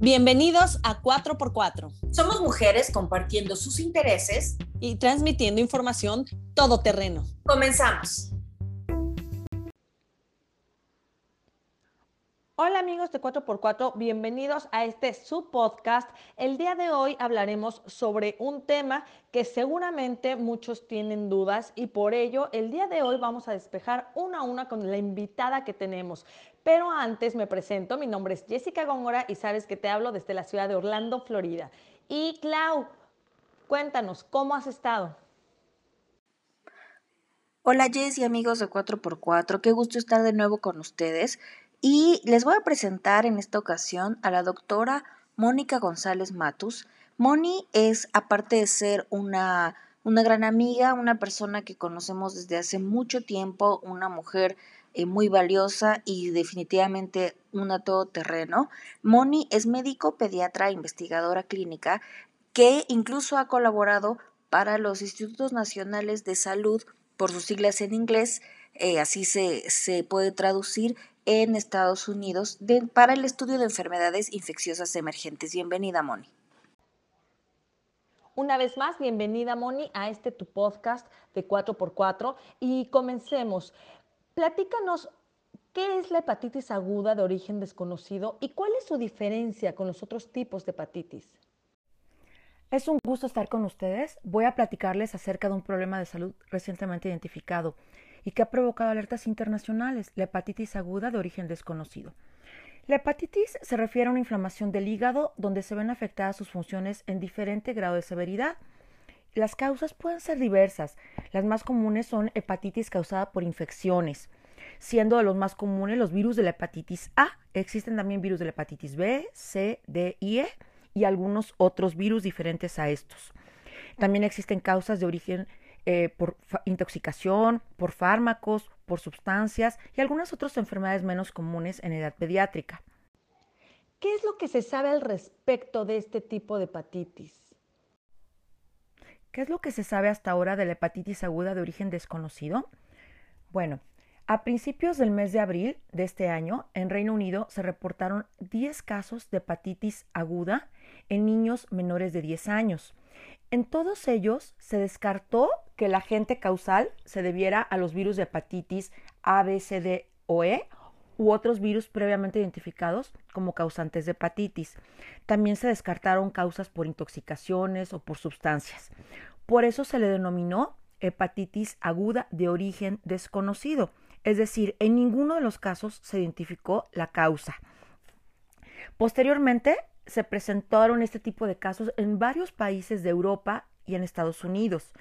Bienvenidos a 4x4 Somos mujeres compartiendo sus intereses y transmitiendo información todoterreno. Comenzamos. Hola amigos de 4x4, bienvenidos a este subpodcast. El día de hoy hablaremos sobre un tema que seguramente muchos tienen dudas y por ello el día de hoy vamos a despejar una a una con la invitada que tenemos. Pero antes me presento, mi nombre es Jessica Góngora y sabes que te hablo desde la ciudad de Orlando, Florida. Y Clau, cuéntanos, ¿cómo has estado? Hola Jess y amigos de 4x4, qué gusto estar de nuevo con ustedes y les voy a presentar en esta ocasión a la doctora Mónica González Matus. Moni es, aparte de ser una, una gran amiga, una persona que conocemos desde hace mucho tiempo, una mujer eh, muy valiosa y definitivamente una todoterreno. Moni es médico, pediatra, investigadora clínica que incluso ha colaborado para los Institutos Nacionales de Salud, por sus siglas en inglés, eh, así se, se, puede traducir en Estados Unidos para el estudio de enfermedades infecciosas emergentes. Bienvenida, Moni. Una vez más, bienvenida, Moni, a este tu podcast de 4x4 y comencemos. Platícanos qué es la hepatitis aguda de origen desconocido y cuál es su diferencia con los otros tipos de hepatitis. Es un gusto estar con ustedes. Voy a platicarles acerca de un problema de salud recientemente identificado y que ha provocado alertas internacionales, la hepatitis aguda de origen desconocido. La hepatitis se refiere a una inflamación del hígado donde se ven afectadas sus funciones en diferente grado de severidad. Las causas pueden ser diversas. Las más comunes son hepatitis causada por infecciones, siendo de los más comunes los virus de la hepatitis A. Existen también virus de la hepatitis B, C, D y E y algunos otros virus diferentes a estos. También existen causas de origen eh, por intoxicación, por fármacos, por sustancias y algunas otras enfermedades menos comunes en edad pediátrica. ¿Qué es lo que se sabe al respecto de este tipo de hepatitis? ¿Qué es lo que se sabe hasta ahora de la hepatitis aguda de origen desconocido? Bueno, a principios del mes de abril de este año, en Reino Unido se reportaron 10 casos de hepatitis aguda en niños menores de 10 años. En todos ellos se descartó que el agente causal se debiera a los virus de hepatitis A, B, C, D o E u otros virus previamente identificados como causantes de hepatitis. También se descartaron causas por intoxicaciones o por sustancias. Por eso se le denominó hepatitis aguda de origen desconocido, es decir, en ninguno de los casos se identificó la causa. Posteriormente se presentaron este tipo de casos en varios países de Europa y en Estados Unidos.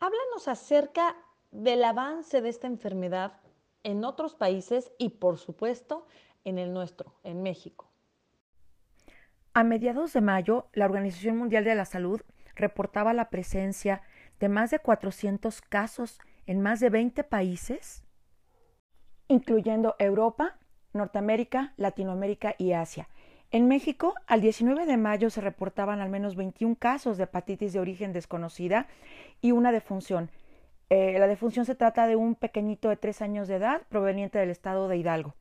Háblanos acerca del avance de esta enfermedad en otros países y, por supuesto, en el nuestro, en México. A mediados de mayo, la Organización Mundial de la Salud reportaba la presencia de más de 400 casos en más de 20 países, incluyendo Europa, Norteamérica, Latinoamérica y Asia. En México, al 19 de mayo se reportaban al menos 21 casos de hepatitis de origen desconocida y una defunción. Eh, la defunción se trata de un pequeñito de tres años de edad proveniente del estado de Hidalgo.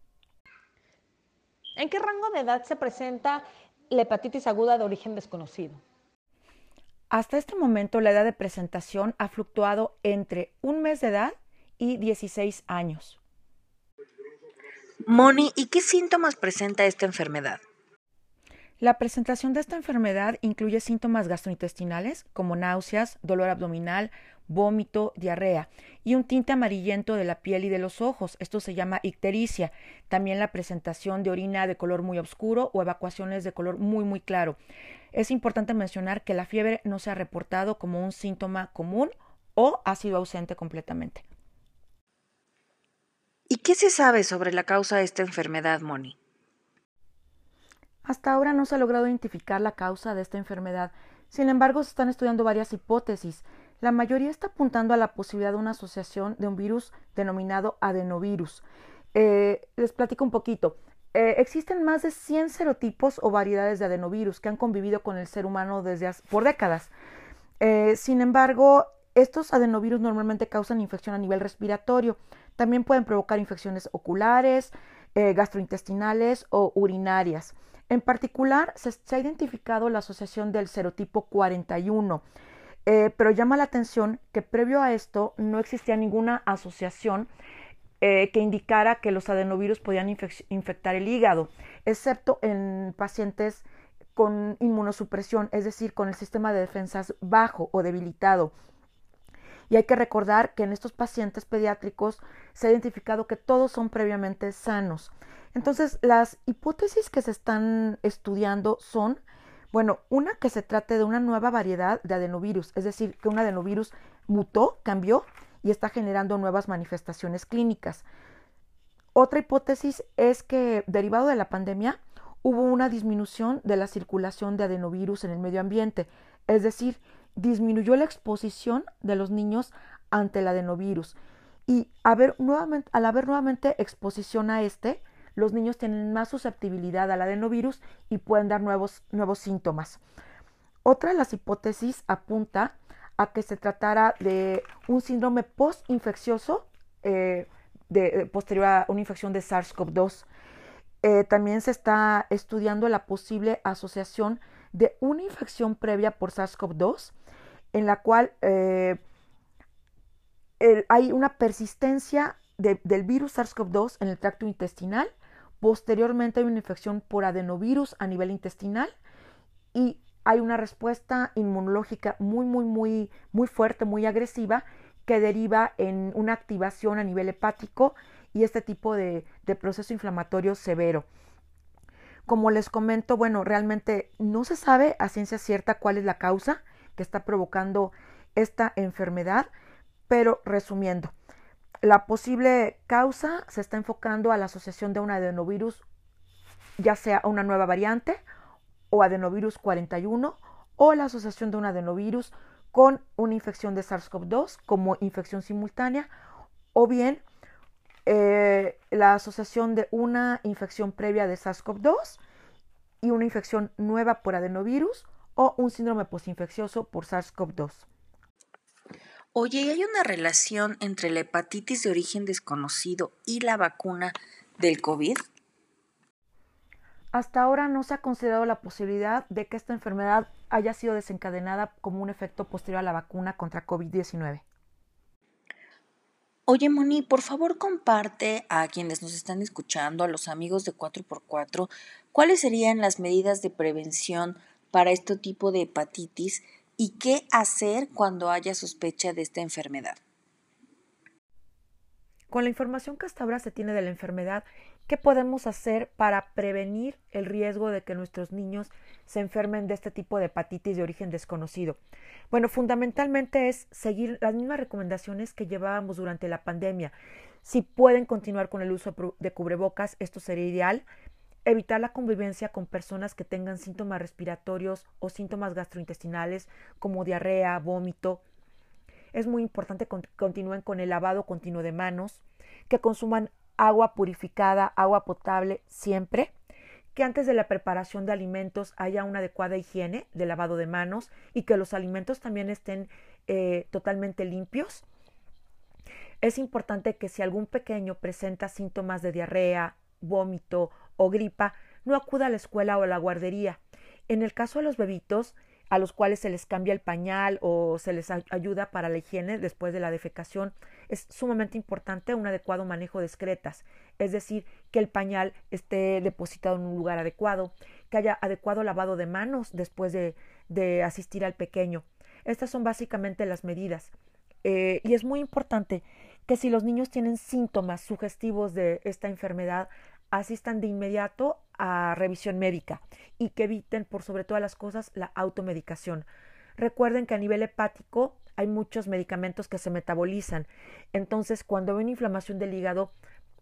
¿En qué rango de edad se presenta la hepatitis aguda de origen desconocido? Hasta este momento la edad de presentación ha fluctuado entre un mes de edad y 16 años. Moni, ¿y qué síntomas presenta esta enfermedad? La presentación de esta enfermedad incluye síntomas gastrointestinales como náuseas, dolor abdominal, vómito, diarrea y un tinte amarillento de la piel y de los ojos. Esto se llama ictericia. También la presentación de orina de color muy oscuro o evacuaciones de color muy muy claro. Es importante mencionar que la fiebre no se ha reportado como un síntoma común o ha sido ausente completamente. ¿Y qué se sabe sobre la causa de esta enfermedad, Moni? Hasta ahora no se ha logrado identificar la causa de esta enfermedad. Sin embargo, se están estudiando varias hipótesis. La mayoría está apuntando a la posibilidad de una asociación de un virus denominado adenovirus. Eh, les platico un poquito. Eh, existen más de 100 serotipos o variedades de adenovirus que han convivido con el ser humano desde por décadas. Eh, sin embargo, estos adenovirus normalmente causan infección a nivel respiratorio. También pueden provocar infecciones oculares, eh, gastrointestinales o urinarias. En particular, se, ha identificado la asociación del serotipo 41, eh, pero llama la atención que previo a esto no existía ninguna asociación eh, que indicara que los adenovirus podían infectar el hígado, excepto en pacientes con inmunosupresión, es decir, con el sistema de defensas bajo o debilitado. Y hay que recordar que en estos pacientes pediátricos se ha identificado que todos son previamente sanos. Entonces, las hipótesis que se están estudiando son, bueno, una que se trate de una nueva variedad de adenovirus, es decir, que un adenovirus mutó, cambió y está generando nuevas manifestaciones clínicas. Otra hipótesis es que, derivado de la pandemia, hubo una disminución de la circulación de adenovirus en el medio ambiente, es decir, disminuyó la exposición de los niños ante el adenovirus. Y al haber nuevamente exposición a este, los niños tienen más susceptibilidad al adenovirus y pueden dar nuevos, nuevos síntomas. Otra de las hipótesis apunta a que se tratara de un síndrome postinfeccioso eh, de, posterior a una infección de SARS-CoV-2. Eh, también se está estudiando la posible asociación de una infección previa por SARS-CoV-2 en la cual eh, hay una persistencia del virus SARS-CoV-2 en el tracto intestinal. Posteriormente hay una infección por adenovirus a nivel intestinal y hay una respuesta inmunológica muy, muy, muy, muy fuerte, muy agresiva, que deriva en una activación a nivel hepático y este tipo de, de proceso inflamatorio severo. Como les comento, bueno, realmente no se sabe a ciencia cierta cuál es la causa que está provocando esta enfermedad, pero resumiendo, la posible causa se está enfocando a la asociación de un adenovirus, ya sea una nueva variante o adenovirus 41, o la asociación de un adenovirus con una infección de SARS-CoV-2 como infección simultánea, o bien eh, la asociación de una infección previa de SARS-CoV-2 y una infección nueva por adenovirus o un síndrome postinfeccioso por SARS-CoV-2. Oye, ¿hay una relación entre la hepatitis de origen desconocido y la vacuna del COVID? Hasta ahora no se ha considerado la posibilidad de que esta enfermedad haya sido desencadenada como un efecto posterior a la vacuna contra COVID-19. Oye, Moni, por favor comparte a quienes nos están escuchando, a los amigos de 4x4, cuáles serían las medidas de prevención para este tipo de hepatitis y qué hacer cuando haya sospecha de esta enfermedad. Con la información que hasta ahora se tiene de la enfermedad, ¿qué podemos hacer para prevenir el riesgo de que nuestros niños se enfermen de este tipo de hepatitis de origen desconocido? Bueno, fundamentalmente es seguir las mismas recomendaciones que llevábamos durante la pandemia. Si pueden continuar con el uso de cubrebocas, esto sería ideal evitar la convivencia con personas que tengan síntomas respiratorios o síntomas gastrointestinales como diarrea, vómito. Es muy importante que continúen con el lavado continuo de manos, que consuman agua purificada, agua potable siempre, que antes de la preparación de alimentos haya una adecuada higiene de lavado de manos y que los alimentos también estén eh, totalmente limpios. Es importante que si algún pequeño presenta síntomas de diarrea, vómito o gripa, no acuda a la escuela o a la guardería. En el caso de los bebitos, a los cuales se les cambia el pañal o se les ayuda para la higiene después de la defecación, es sumamente importante un adecuado manejo de excretas, es decir, que el pañal esté depositado en un lugar adecuado, que haya adecuado lavado de manos después de, de asistir al pequeño. Estas son básicamente las medidas. Eh, y es muy importante que si los niños tienen síntomas sugestivos de esta enfermedad, asistan de inmediato a revisión médica y que eviten por sobre todas las cosas la automedicación. Recuerden que a nivel hepático hay muchos medicamentos que se metabolizan. Entonces, cuando hay una inflamación del hígado,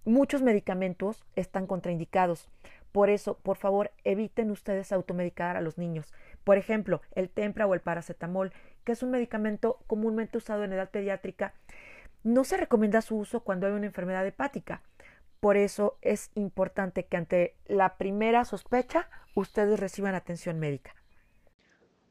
muchos medicamentos están contraindicados. Por eso, por favor, eviten ustedes automedicar a los niños. Por ejemplo, el Tempra o el paracetamol, que es un medicamento comúnmente usado en edad pediátrica, no se recomienda su uso cuando hay una enfermedad hepática. Por eso es importante que ante la primera sospecha ustedes reciban atención médica.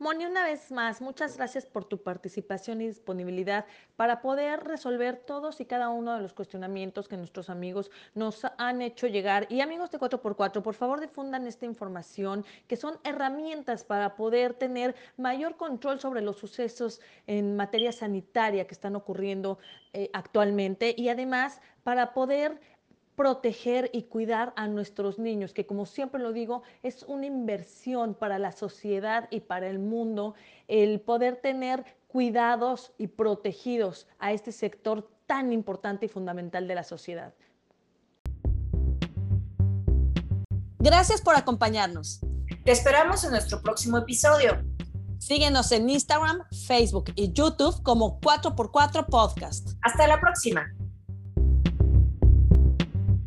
Moni, una vez más, muchas gracias por tu participación y disponibilidad para poder resolver todos y cada uno de los cuestionamientos que nuestros amigos nos han hecho llegar. Y amigos de 4x4, por favor difundan esta información, que son herramientas para poder tener mayor control sobre los sucesos en materia sanitaria que están ocurriendo eh, actualmente y además para poder proteger y cuidar a nuestros niños, que como siempre lo digo, es una inversión para la sociedad y para el mundo el poder tener cuidados y protegidos a este sector tan importante y fundamental de la sociedad. Gracias por acompañarnos. Te esperamos en nuestro próximo episodio. Síguenos en Instagram, Facebook y YouTube como 4x4 Podcast. Hasta la próxima.